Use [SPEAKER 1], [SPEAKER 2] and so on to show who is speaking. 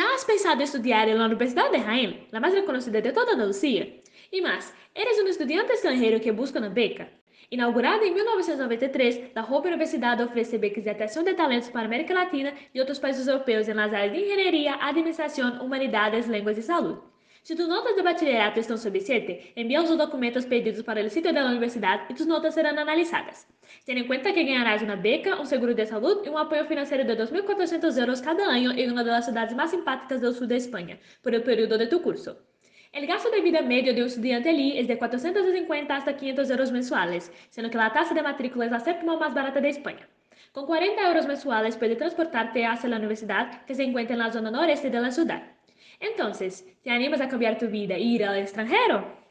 [SPEAKER 1] ¿Has pensado estudiar en la Universidad de Jaén, la más reconocida de toda Andalucía? Y más, ¿eres un estudiante extranjero que busca una beca? Inaugurada em 1993, la Hope Universidade oferece becas de atração de talentos para a América Latina e outros países europeus las áreas de engenharia, administração, humanidades, línguas e saúde. Se tus notas de bachillerato estão sob 7, envia os documentos pedidos para o sítio da universidade e tus notas serão analisadas. Ten em conta que ganharás uma beca, um seguro de saúde e um apoio financeiro de 2.400 euros cada ano em uma das cidades mais simpáticas do sul de Espanha, por el período de tu curso. El gasto de vida medio de un estudiante allí es de 450 hasta 500 euros mensuales, sendo que la tasa de matrícula es la séptima más barata de España. Con 40 euros mensuales puede transportarte hacia la universidad que se encuentra en la zona noreste de la ciudad. Entonces, ¿te animas a cambiar tu vida e ir al extranjero?